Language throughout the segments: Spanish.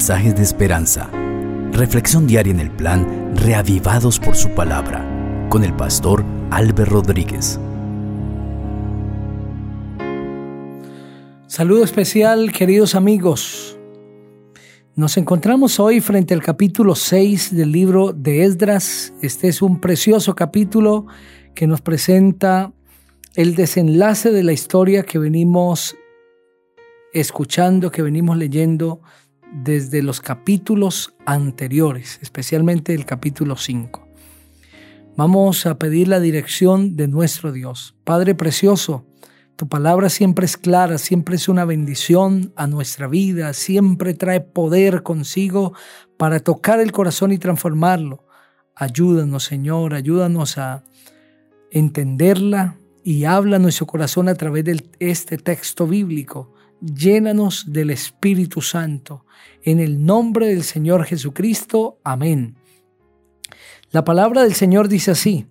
mensajes de esperanza. Reflexión diaria en el plan Reavivados por su palabra con el pastor Álvaro Rodríguez. Saludo especial, queridos amigos. Nos encontramos hoy frente al capítulo 6 del libro de Esdras. Este es un precioso capítulo que nos presenta el desenlace de la historia que venimos escuchando, que venimos leyendo desde los capítulos anteriores, especialmente el capítulo 5. Vamos a pedir la dirección de nuestro Dios. Padre precioso, tu palabra siempre es clara, siempre es una bendición a nuestra vida, siempre trae poder consigo para tocar el corazón y transformarlo. Ayúdanos, Señor, ayúdanos a entenderla y habla nuestro corazón a través de este texto bíblico llénanos del Espíritu Santo. En el nombre del Señor Jesucristo. Amén. La palabra del Señor dice así.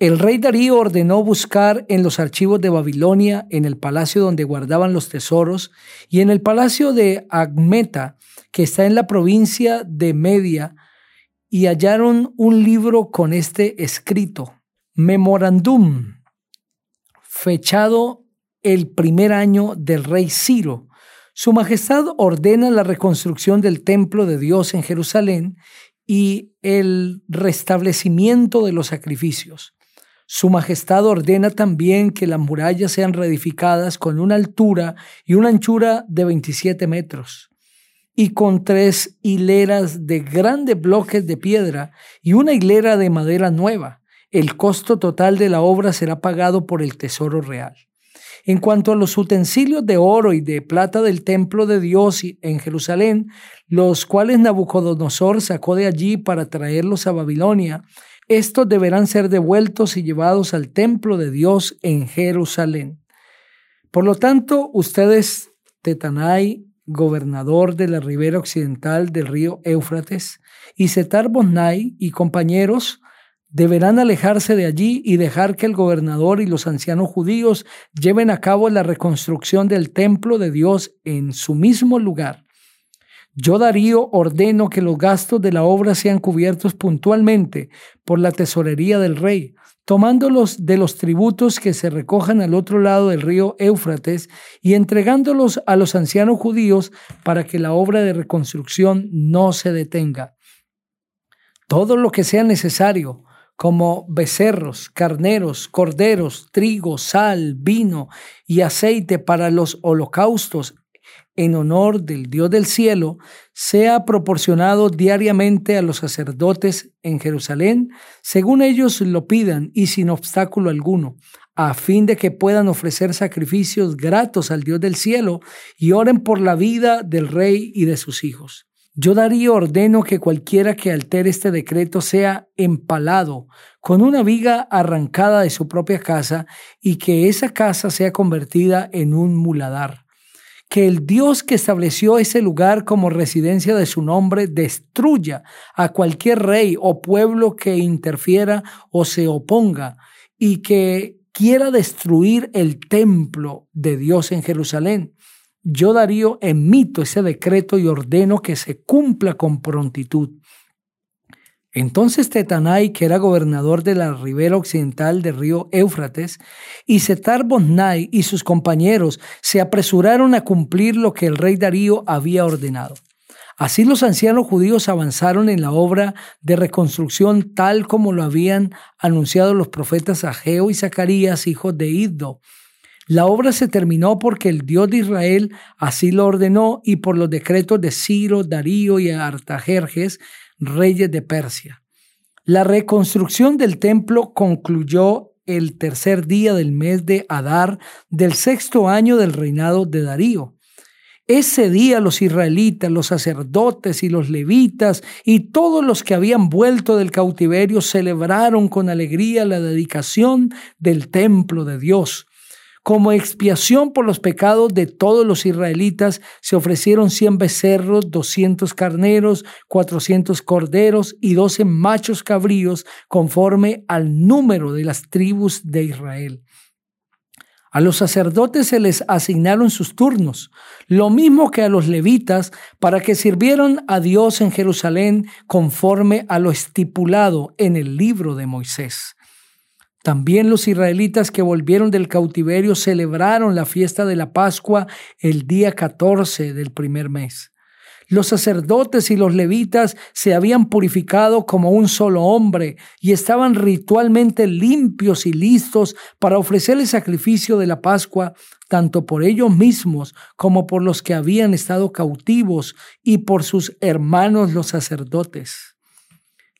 El rey Darío ordenó buscar en los archivos de Babilonia, en el palacio donde guardaban los tesoros, y en el palacio de Agmeta, que está en la provincia de Media, y hallaron un libro con este escrito, Memorandum, fechado el primer año del rey Ciro. Su Majestad ordena la reconstrucción del templo de Dios en Jerusalén y el restablecimiento de los sacrificios. Su Majestad ordena también que las murallas sean reedificadas con una altura y una anchura de 27 metros y con tres hileras de grandes bloques de piedra y una hilera de madera nueva. El costo total de la obra será pagado por el Tesoro Real. En cuanto a los utensilios de oro y de plata del templo de Dios en Jerusalén, los cuales Nabucodonosor sacó de allí para traerlos a Babilonia, estos deberán ser devueltos y llevados al templo de Dios en Jerusalén. Por lo tanto, ustedes, Tetanai, gobernador de la ribera occidental del río Éufrates, y Setar Bonnai y compañeros, deberán alejarse de allí y dejar que el gobernador y los ancianos judíos lleven a cabo la reconstrucción del templo de Dios en su mismo lugar. Yo Darío ordeno que los gastos de la obra sean cubiertos puntualmente por la tesorería del rey, tomándolos de los tributos que se recojan al otro lado del río Éufrates y entregándolos a los ancianos judíos para que la obra de reconstrucción no se detenga. Todo lo que sea necesario, como becerros, carneros, corderos, trigo, sal, vino y aceite para los holocaustos en honor del Dios del cielo, sea proporcionado diariamente a los sacerdotes en Jerusalén, según ellos lo pidan y sin obstáculo alguno, a fin de que puedan ofrecer sacrificios gratos al Dios del cielo y oren por la vida del rey y de sus hijos. Yo Darío ordeno que cualquiera que altere este decreto sea empalado con una viga arrancada de su propia casa y que esa casa sea convertida en un muladar. Que el Dios que estableció ese lugar como residencia de su nombre destruya a cualquier rey o pueblo que interfiera o se oponga y que quiera destruir el templo de Dios en Jerusalén yo Darío emito ese decreto y ordeno que se cumpla con prontitud. Entonces Tetanai, que era gobernador de la ribera occidental del río Éufrates, y Setar Bonnai y sus compañeros se apresuraron a cumplir lo que el rey Darío había ordenado. Así los ancianos judíos avanzaron en la obra de reconstrucción tal como lo habían anunciado los profetas Ageo y Zacarías, hijos de Iddo, la obra se terminó porque el Dios de Israel así lo ordenó y por los decretos de Ciro, Darío y Artajerjes, reyes de Persia. La reconstrucción del templo concluyó el tercer día del mes de Adar del sexto año del reinado de Darío. Ese día los israelitas, los sacerdotes y los levitas y todos los que habían vuelto del cautiverio celebraron con alegría la dedicación del templo de Dios como expiación por los pecados de todos los israelitas se ofrecieron cien becerros, doscientos carneros, cuatrocientos corderos y doce machos cabríos conforme al número de las tribus de Israel. A los sacerdotes se les asignaron sus turnos, lo mismo que a los levitas, para que sirvieran a Dios en Jerusalén conforme a lo estipulado en el libro de Moisés. También los israelitas que volvieron del cautiverio celebraron la fiesta de la Pascua el día 14 del primer mes. Los sacerdotes y los levitas se habían purificado como un solo hombre y estaban ritualmente limpios y listos para ofrecer el sacrificio de la Pascua, tanto por ellos mismos como por los que habían estado cautivos y por sus hermanos los sacerdotes.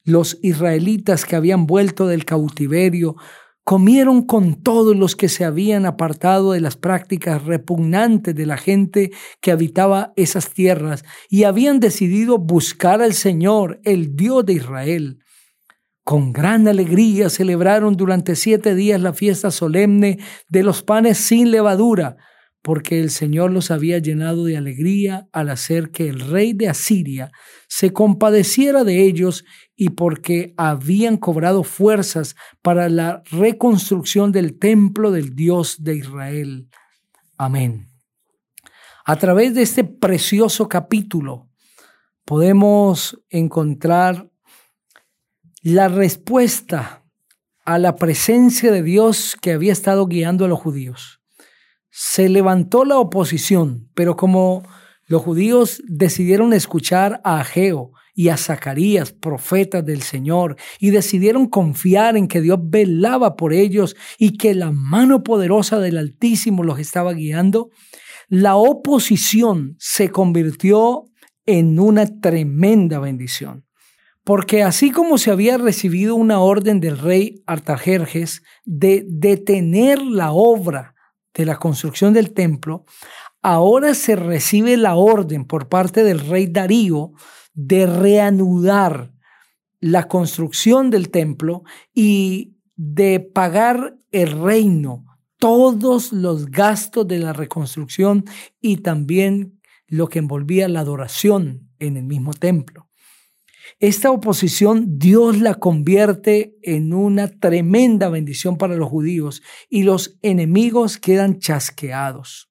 Los israelitas que habían vuelto del cautiverio comieron con todos los que se habían apartado de las prácticas repugnantes de la gente que habitaba esas tierras y habían decidido buscar al Señor, el Dios de Israel. Con gran alegría celebraron durante siete días la fiesta solemne de los panes sin levadura, porque el Señor los había llenado de alegría al hacer que el rey de Asiria se compadeciera de ellos y porque habían cobrado fuerzas para la reconstrucción del templo del Dios de Israel. Amén. A través de este precioso capítulo podemos encontrar la respuesta a la presencia de Dios que había estado guiando a los judíos se levantó la oposición, pero como los judíos decidieron escuchar a Ageo y a Zacarías, profetas del Señor, y decidieron confiar en que Dios velaba por ellos y que la mano poderosa del Altísimo los estaba guiando, la oposición se convirtió en una tremenda bendición. Porque así como se había recibido una orden del rey Artajerjes de detener la obra de la construcción del templo, ahora se recibe la orden por parte del rey Darío de reanudar la construcción del templo y de pagar el reino todos los gastos de la reconstrucción y también lo que envolvía la adoración en el mismo templo. Esta oposición Dios la convierte en una tremenda bendición para los judíos y los enemigos quedan chasqueados.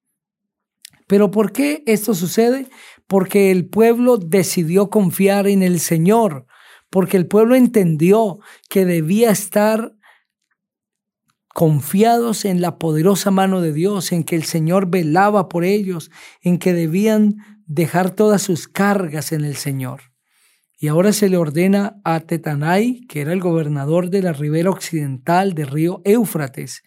Pero ¿por qué esto sucede? Porque el pueblo decidió confiar en el Señor, porque el pueblo entendió que debía estar confiados en la poderosa mano de Dios, en que el Señor velaba por ellos, en que debían dejar todas sus cargas en el Señor. Y ahora se le ordena a Tetanai, que era el gobernador de la ribera occidental del río Éufrates,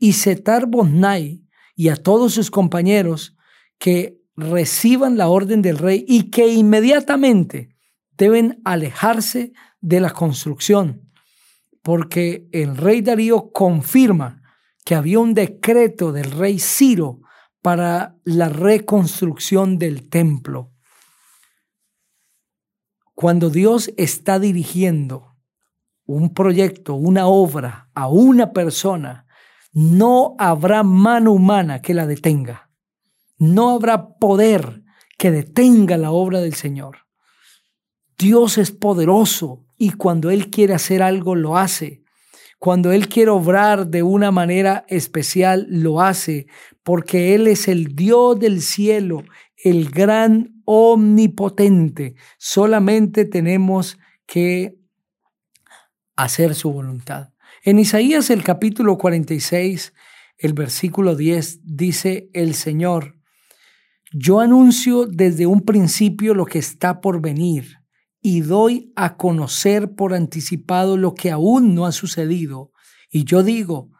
y Setar Bosnai y a todos sus compañeros que reciban la orden del rey y que inmediatamente deben alejarse de la construcción, porque el rey Darío confirma que había un decreto del rey Ciro para la reconstrucción del templo. Cuando Dios está dirigiendo un proyecto, una obra a una persona, no habrá mano humana que la detenga. No habrá poder que detenga la obra del Señor. Dios es poderoso y cuando Él quiere hacer algo, lo hace. Cuando Él quiere obrar de una manera especial, lo hace, porque Él es el Dios del cielo, el gran omnipotente. Solamente tenemos que hacer su voluntad. En Isaías el capítulo 46, el versículo 10 dice el Señor, yo anuncio desde un principio lo que está por venir y doy a conocer por anticipado lo que aún no ha sucedido. Y yo digo,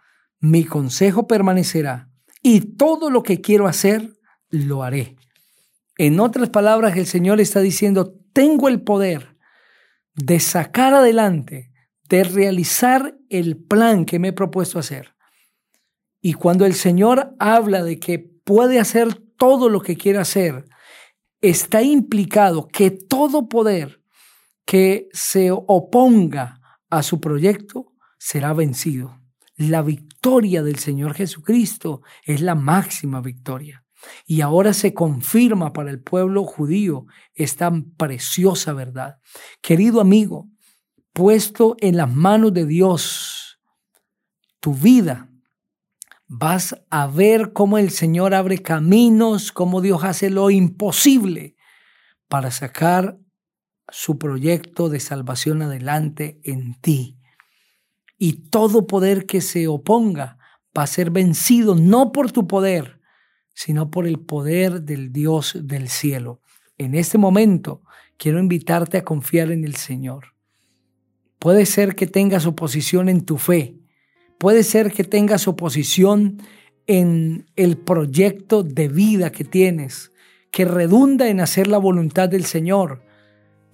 mi consejo permanecerá y todo lo que quiero hacer, lo haré. En otras palabras, el Señor está diciendo, tengo el poder de sacar adelante, de realizar el plan que me he propuesto hacer. Y cuando el Señor habla de que puede hacer todo lo que quiere hacer, está implicado que todo poder que se oponga a su proyecto será vencido. La victoria del Señor Jesucristo es la máxima victoria. Y ahora se confirma para el pueblo judío esta preciosa verdad. Querido amigo, puesto en las manos de Dios, tu vida vas a ver cómo el Señor abre caminos, cómo Dios hace lo imposible para sacar su proyecto de salvación adelante en ti. Y todo poder que se oponga va a ser vencido no por tu poder, sino por el poder del Dios del cielo. En este momento quiero invitarte a confiar en el Señor. Puede ser que tengas oposición en tu fe, puede ser que tengas oposición en el proyecto de vida que tienes, que redunda en hacer la voluntad del Señor.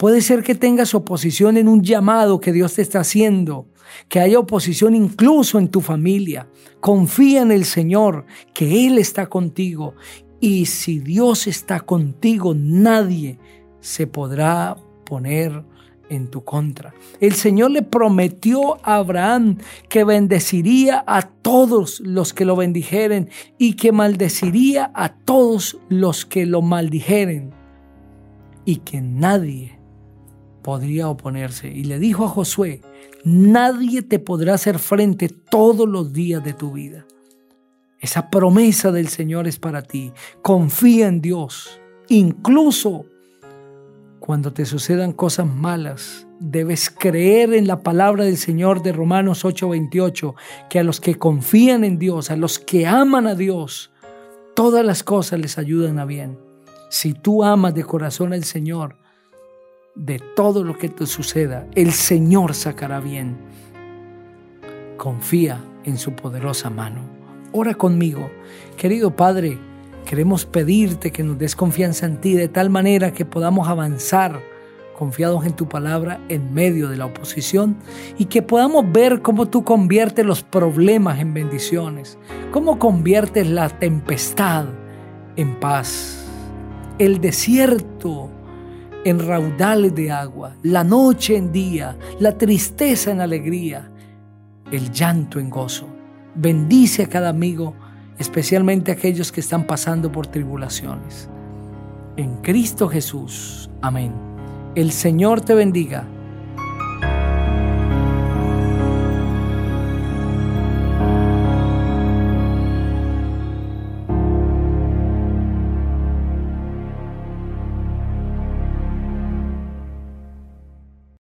Puede ser que tengas oposición en un llamado que Dios te está haciendo, que haya oposición incluso en tu familia. Confía en el Señor, que Él está contigo. Y si Dios está contigo, nadie se podrá poner en tu contra. El Señor le prometió a Abraham que bendeciría a todos los que lo bendijeren y que maldeciría a todos los que lo maldijeren y que nadie podría oponerse. Y le dijo a Josué, nadie te podrá hacer frente todos los días de tu vida. Esa promesa del Señor es para ti. Confía en Dios. Incluso cuando te sucedan cosas malas, debes creer en la palabra del Señor de Romanos 8:28, que a los que confían en Dios, a los que aman a Dios, todas las cosas les ayudan a bien. Si tú amas de corazón al Señor, de todo lo que te suceda, el Señor sacará bien. Confía en su poderosa mano. Ora conmigo. Querido Padre, queremos pedirte que nos des confianza en ti de tal manera que podamos avanzar confiados en tu palabra en medio de la oposición y que podamos ver cómo tú conviertes los problemas en bendiciones, cómo conviertes la tempestad en paz, el desierto en raudales de agua, la noche en día, la tristeza en alegría, el llanto en gozo. Bendice a cada amigo, especialmente a aquellos que están pasando por tribulaciones. En Cristo Jesús. Amén. El Señor te bendiga